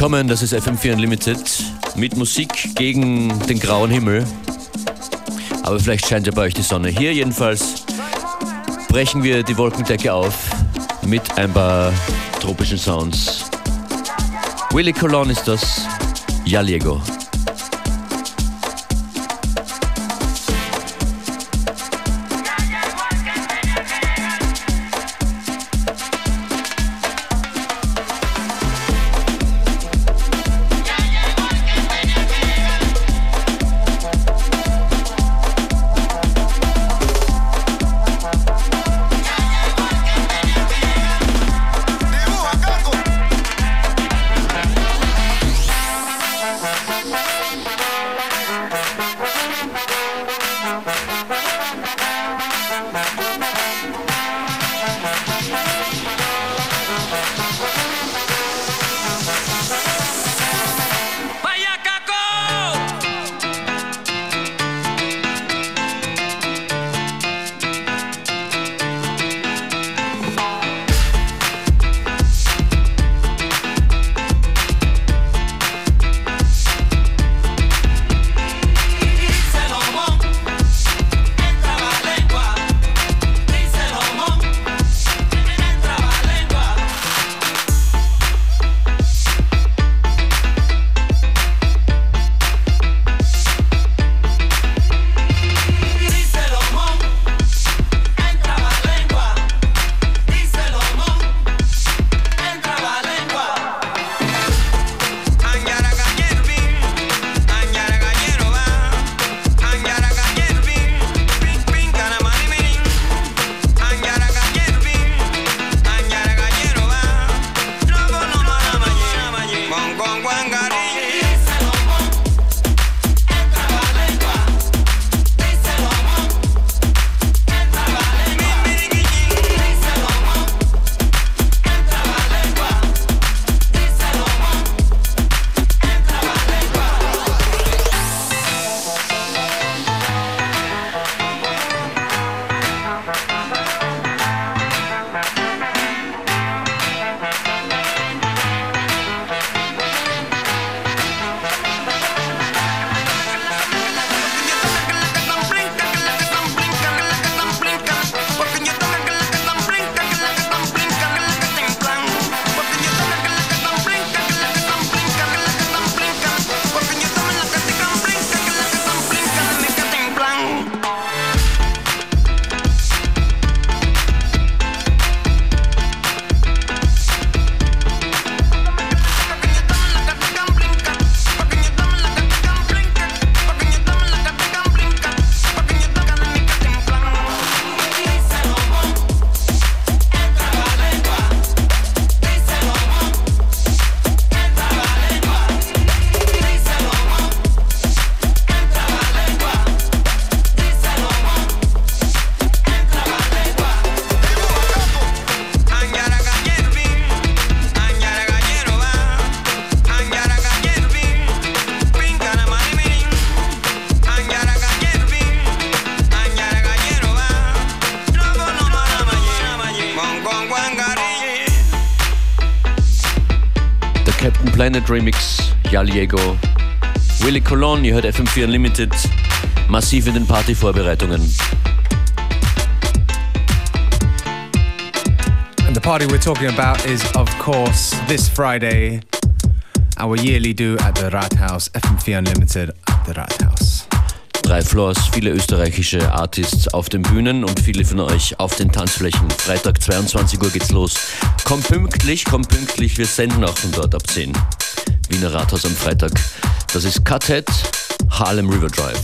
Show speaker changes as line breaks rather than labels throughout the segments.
Willkommen, das ist FM4 Unlimited mit Musik gegen den grauen Himmel. Aber vielleicht scheint ja bei euch die Sonne. Hier jedenfalls brechen wir die Wolkendecke auf mit ein paar tropischen Sounds. Willy Colon ist das, Yaliego. Planet Remix, Jaliego, Willy Colon, ihr hört FM4 Unlimited, massiv in den Partyvorbereitungen.
And the party we're talking about is, of course, this Friday, our yearly do at the Rathaus, FM4 Unlimited at the Rathaus.
Drei Floors, viele österreichische Artists auf den Bühnen und viele von euch auf den Tanzflächen. Freitag 22 Uhr geht's los. Kommt pünktlich, kommt pünktlich, wir senden auch von dort ab 10. Wiener Rathaus am Freitag. Das ist Cuthead, Harlem River Drive.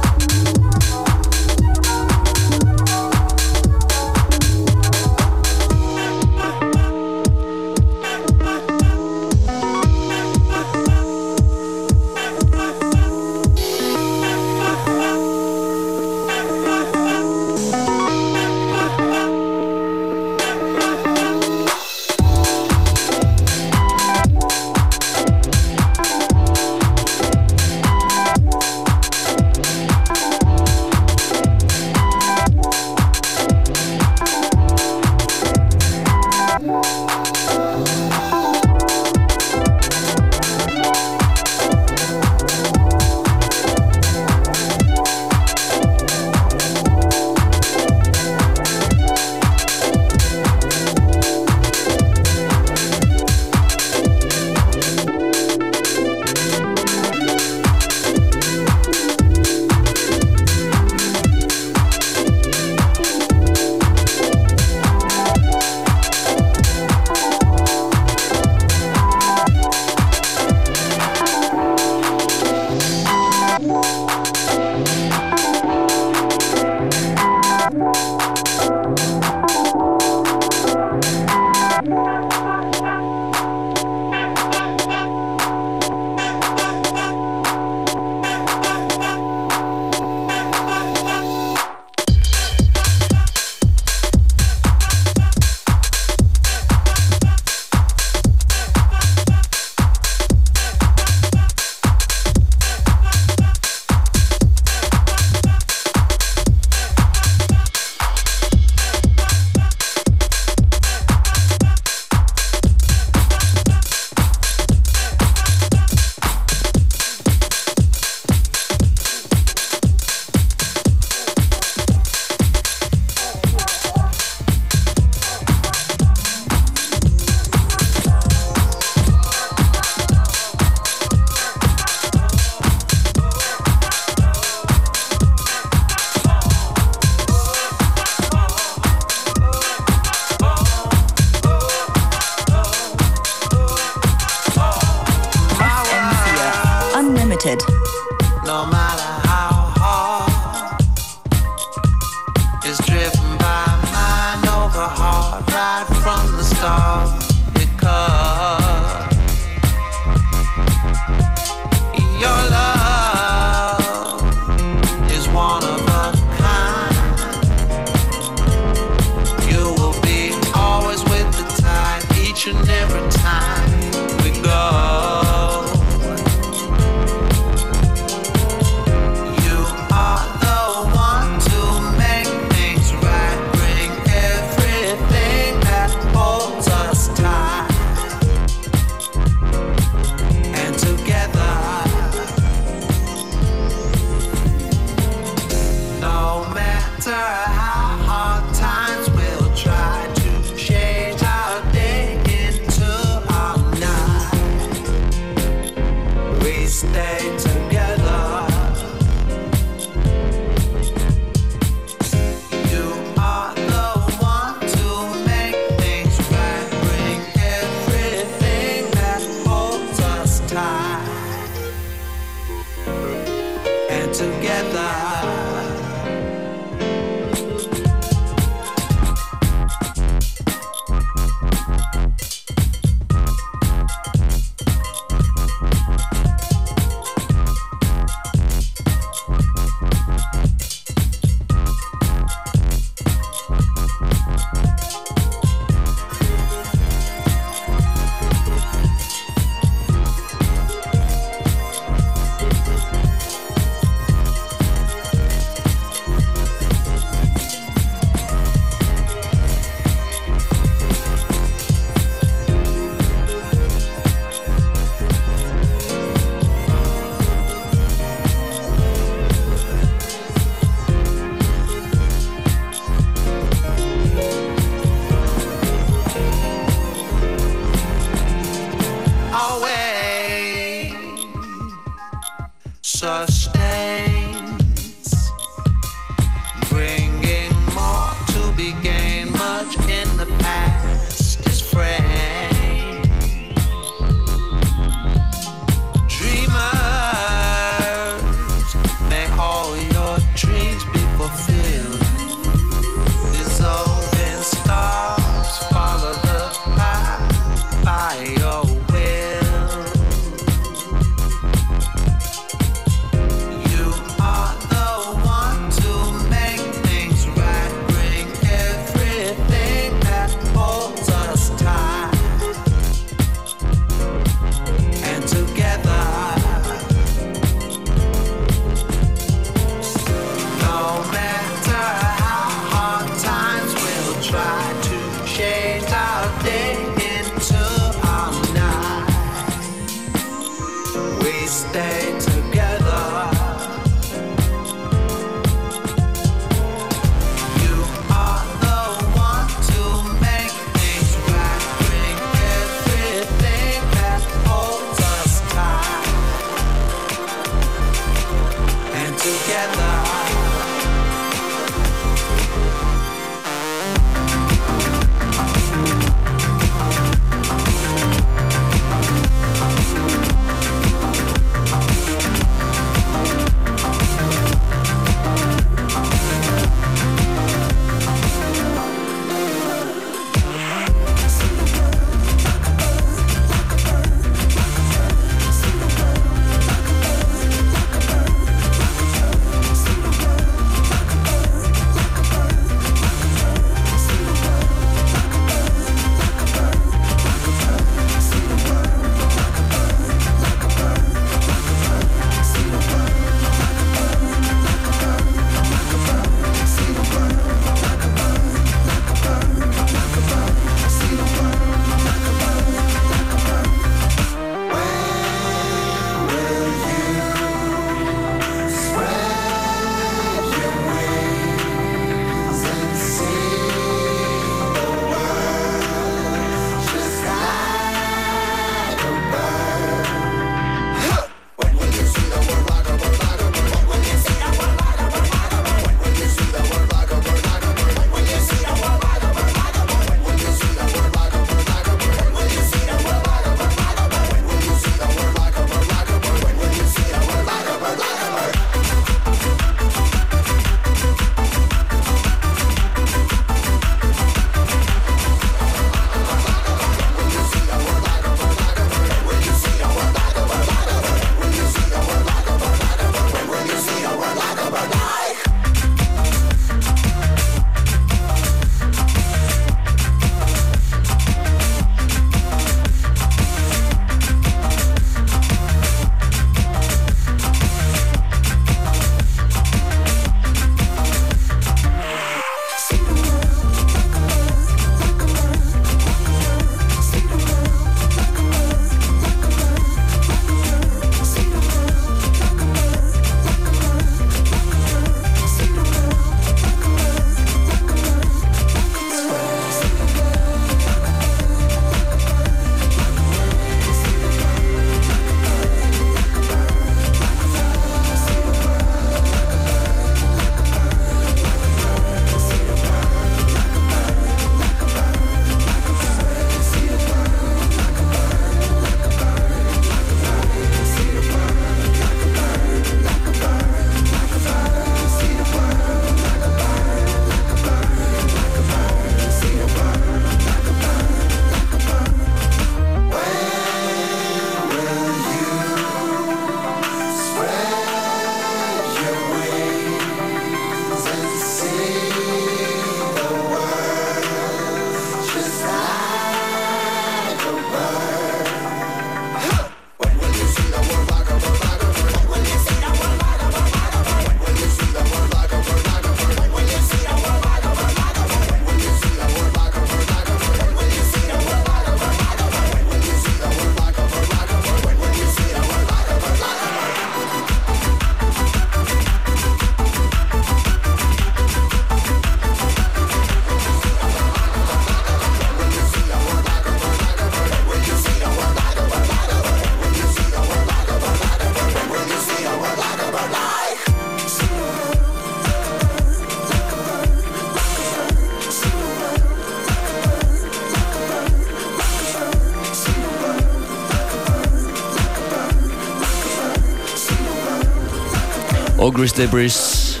Ogris Debris,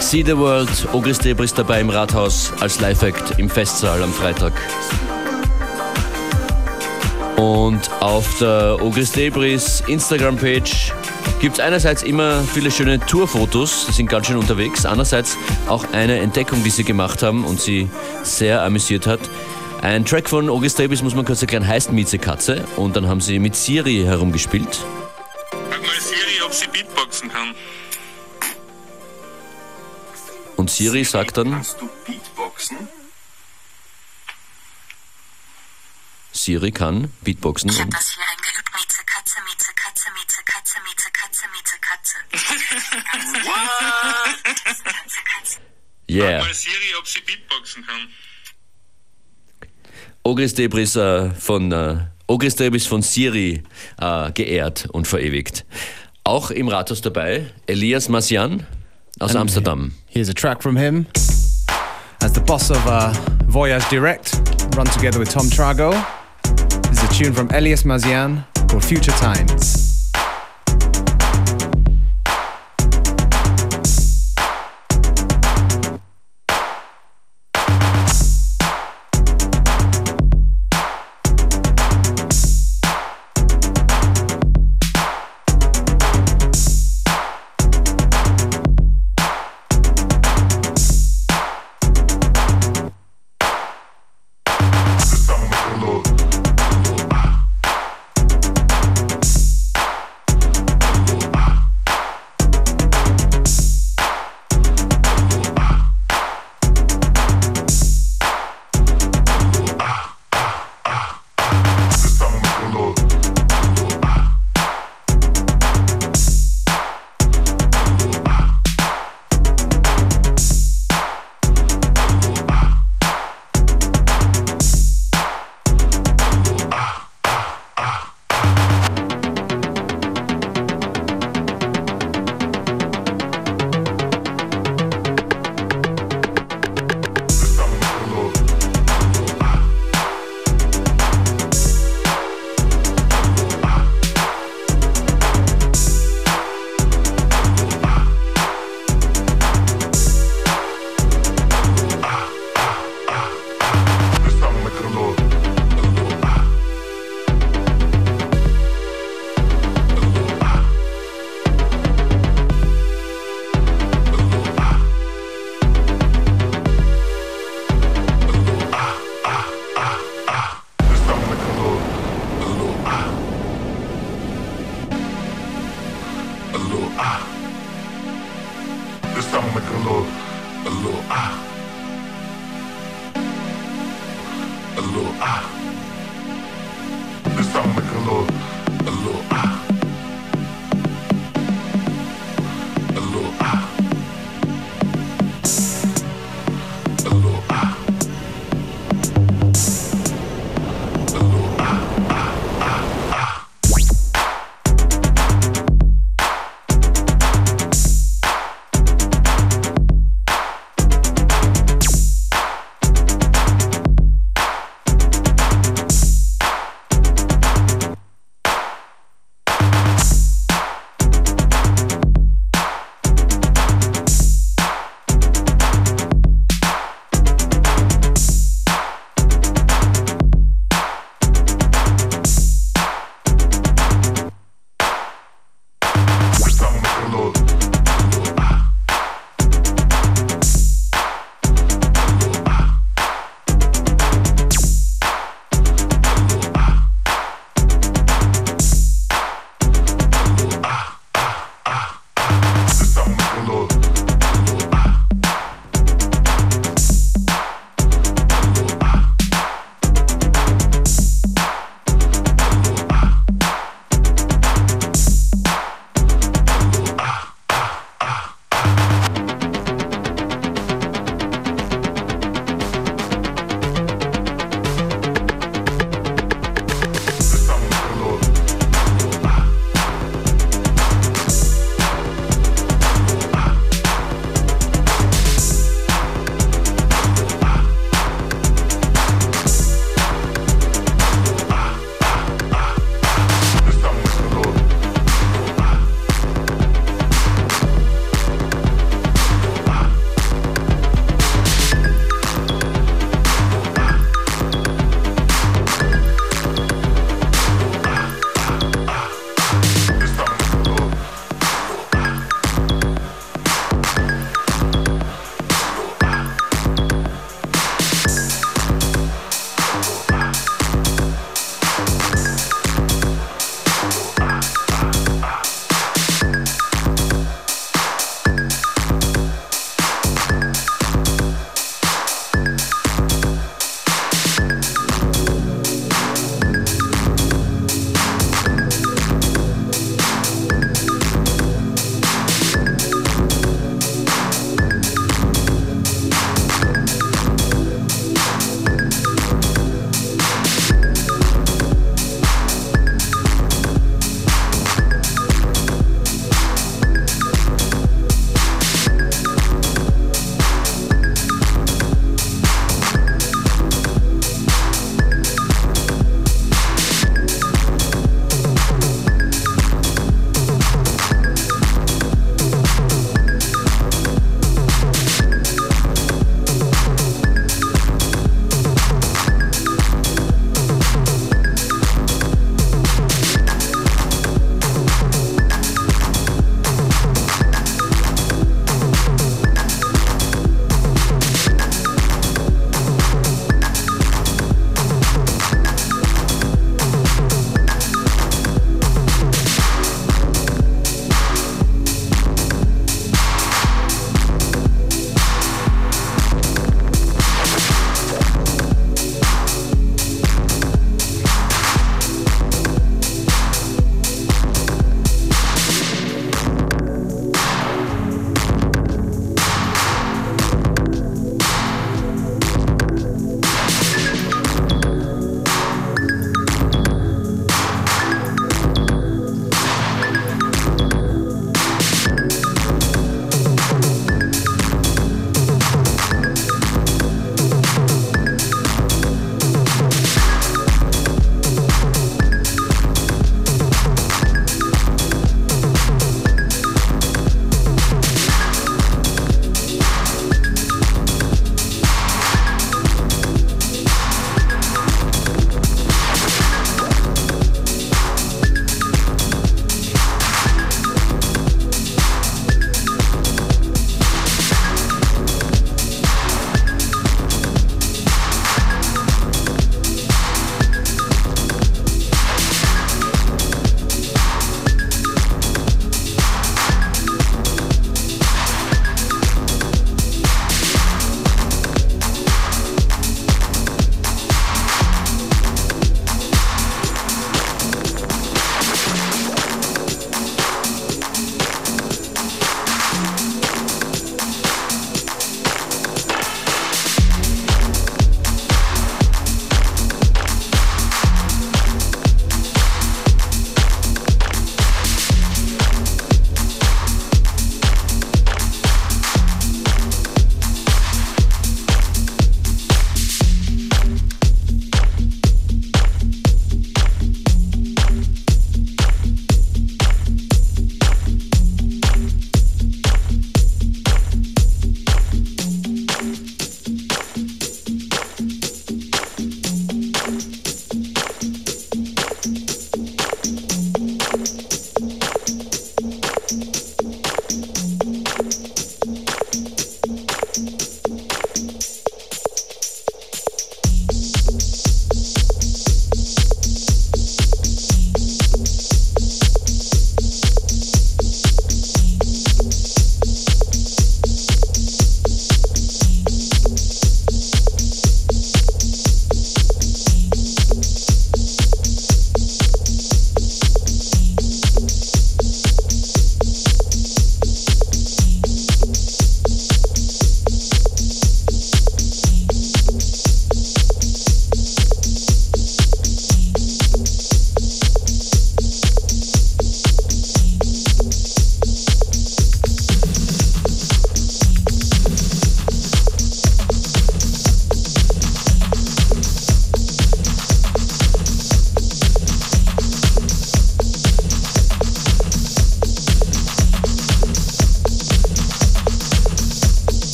See the World, Ogris Debris dabei im Rathaus als Live-Act im Festsaal am Freitag. Und auf der Ogris Debris Instagram-Page gibt es einerseits immer viele schöne Tourfotos, die sind ganz schön unterwegs, andererseits auch eine Entdeckung, die sie gemacht haben und sie sehr amüsiert hat. Ein Track von August Davis, muss man kurz erklären, heißt Mieze Katze und dann haben sie mit Siri herumgespielt.
Frag mal Siri, ob sie Beatboxen kann.
Siri sagt dann,
Kannst du Beatboxen?
Siri kann Beatboxen
Ich habe das hier eingeübt. Mieze, Katze, Mieze, Katze, Mieze, Katze, Mieze, Katze, Mieze, Katze. Katze, Katze.
yeah.
Frag mal Siri, ob sie Beatboxen kann.
Ogris Debris äh, von äh, Ogris Debris von Siri äh, geehrt und verewigt. Auch im Rathaus dabei Elias Masian aus Amsterdam.
Here's a track from him. As the boss of uh, Voyage Direct, run together with Tom Trago. This is a tune from Elias Mazian called Future Times.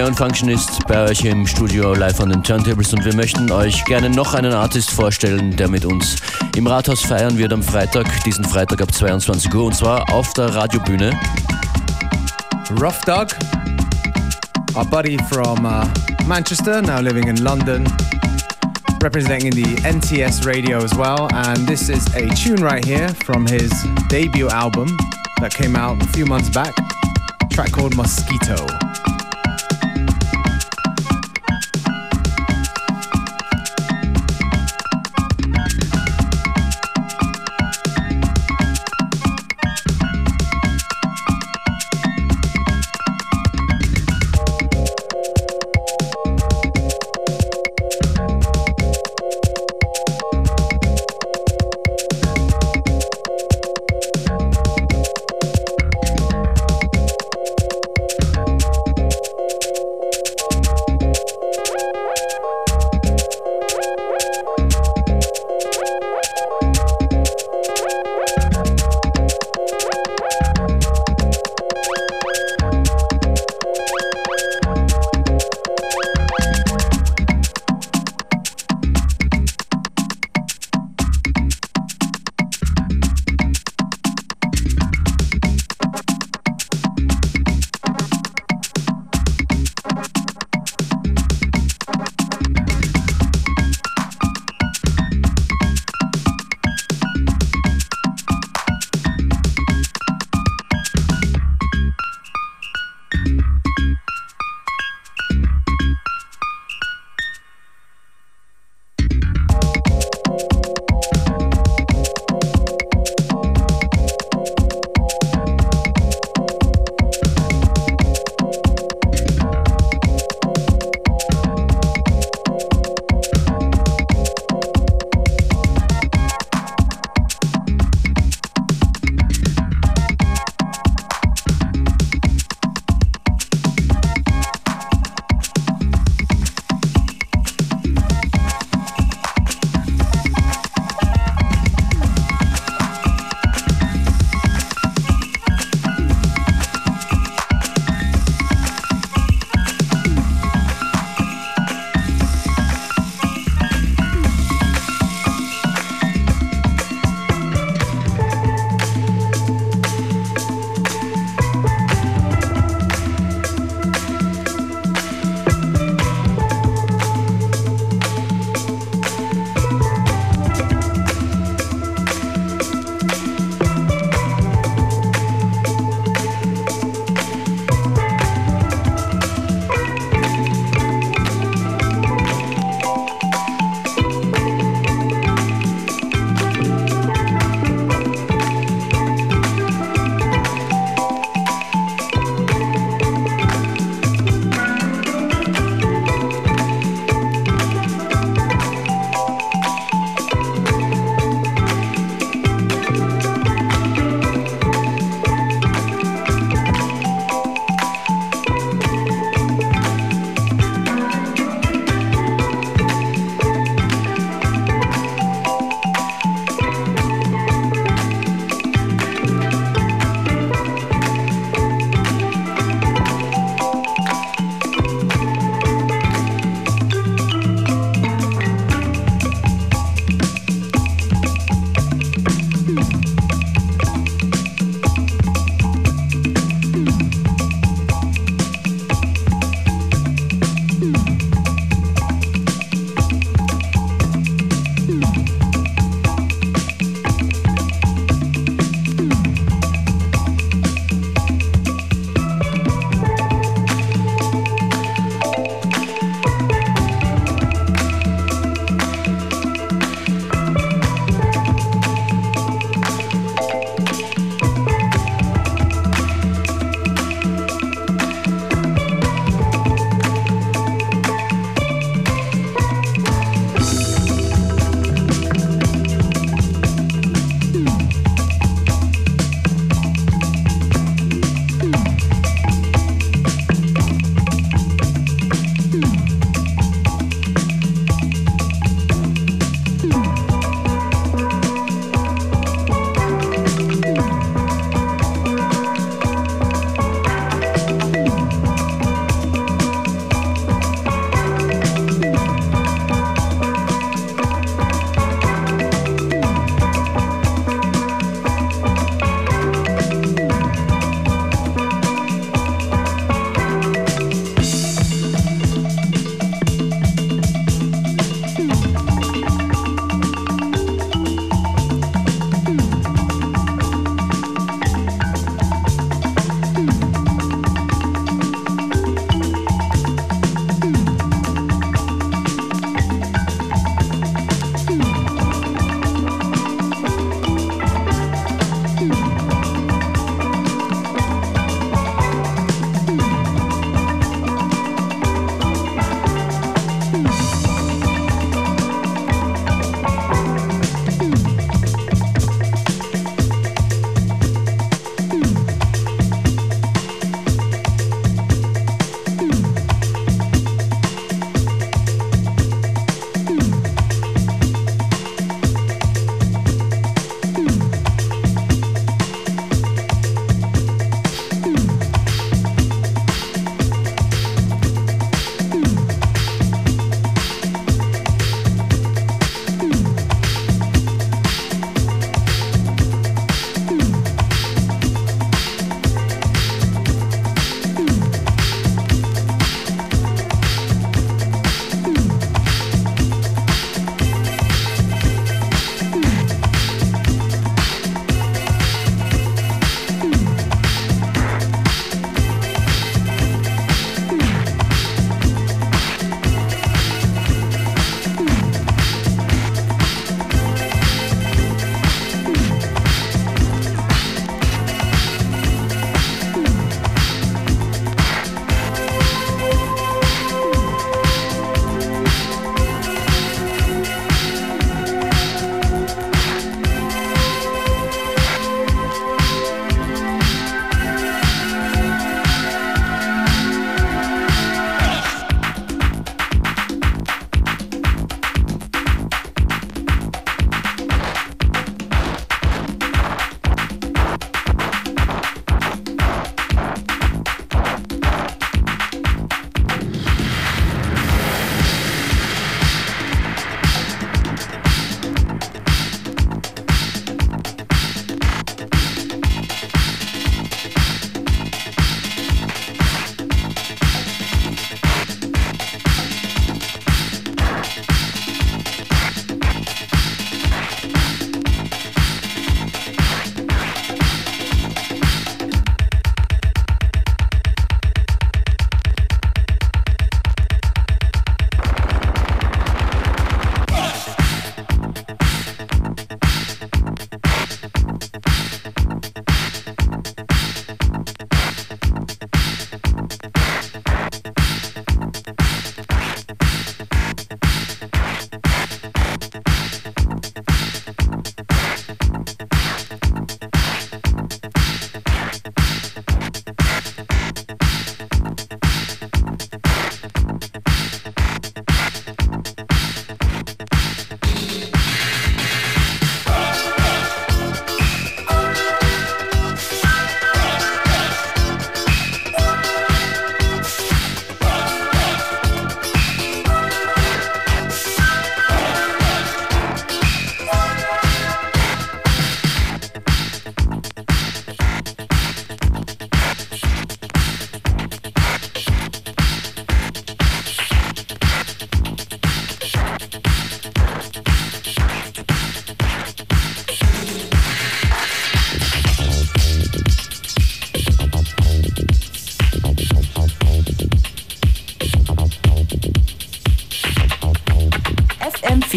Beware und Functionist bei euch im Studio live an den Turntables und wir möchten euch gerne noch einen Artist vorstellen, der mit uns im Rathaus feiern wird am Freitag, diesen Freitag ab 22 Uhr und zwar auf der Radiobühne.
Rough Dog, our buddy from uh, Manchester, now living in London, representing the NTS radio as well. And this is a tune right here from his debut album that came out a few months back, track called Mosquito.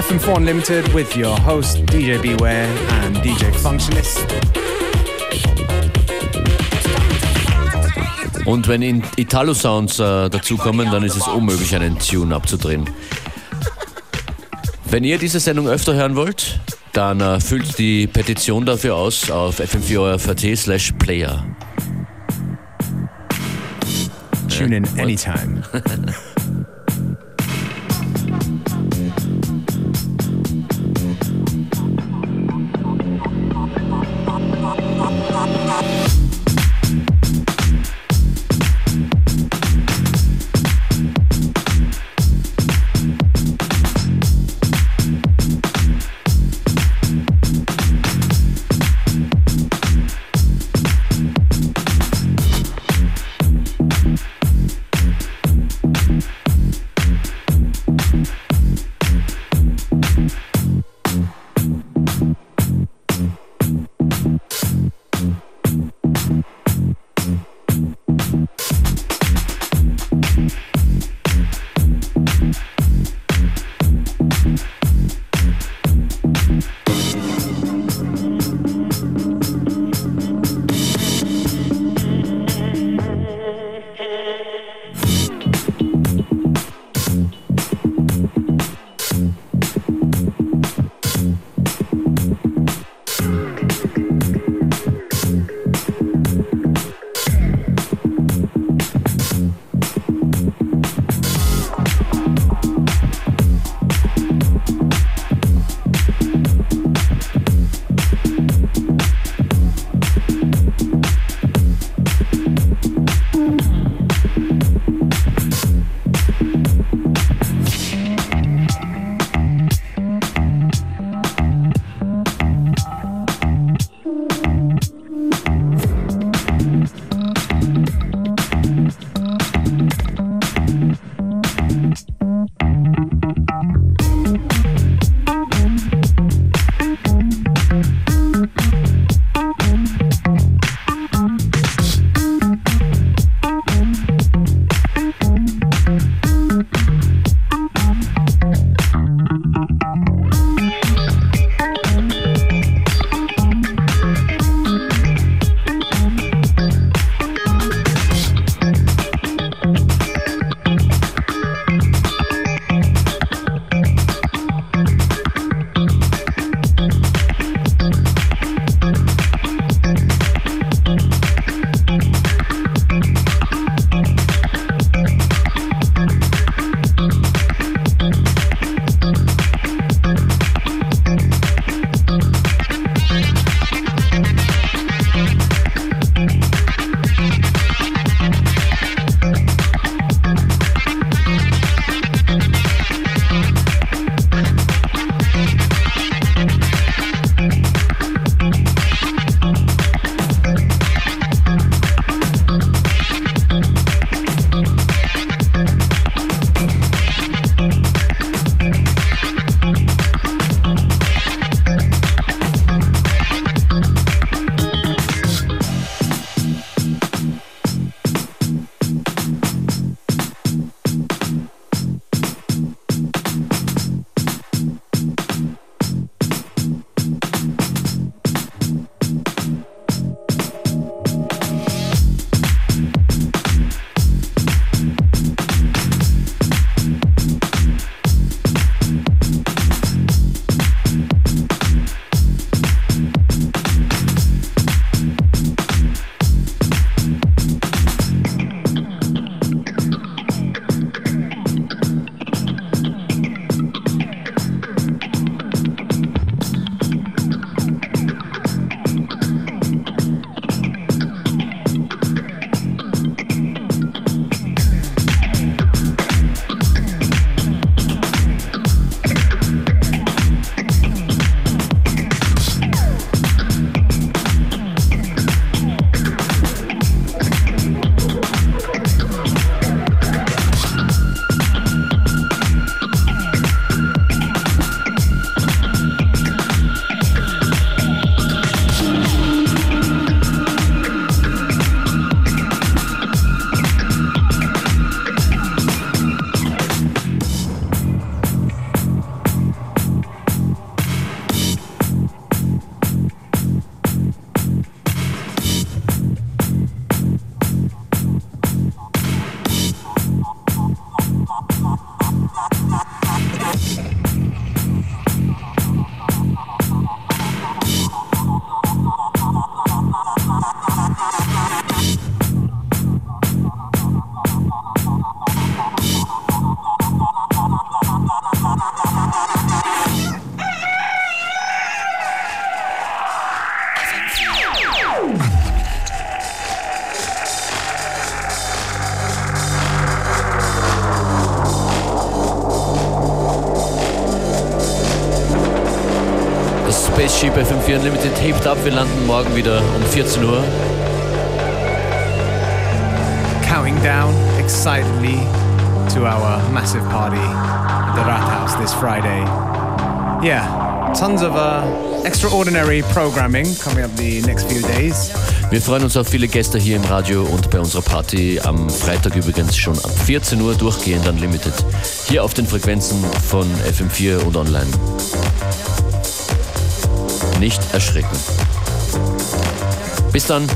FM4 Unlimited with your host DJ Beware and DJ Functionist.
Und wenn Italo-Sounds äh, dazukommen, dann ist es unmöglich, einen Tune abzudrehen. Wenn ihr diese Sendung öfter hören wollt, dann äh, füllt die Petition dafür aus auf fm4 slash player.
Tune in anytime.
landen morgen wieder um 14 Uhr.
Counting down excitedly to our massive party at the Rathaus this Friday. Yeah, tons of uh, extraordinary programming coming up the next few days.
Wir freuen uns auf viele Gäste hier im Radio und bei unserer Party am Freitag übrigens schon ab 14 Uhr durchgehend Unlimited. Hier auf den Frequenzen von FM4 und online. Nicht erschrecken. Bis dann.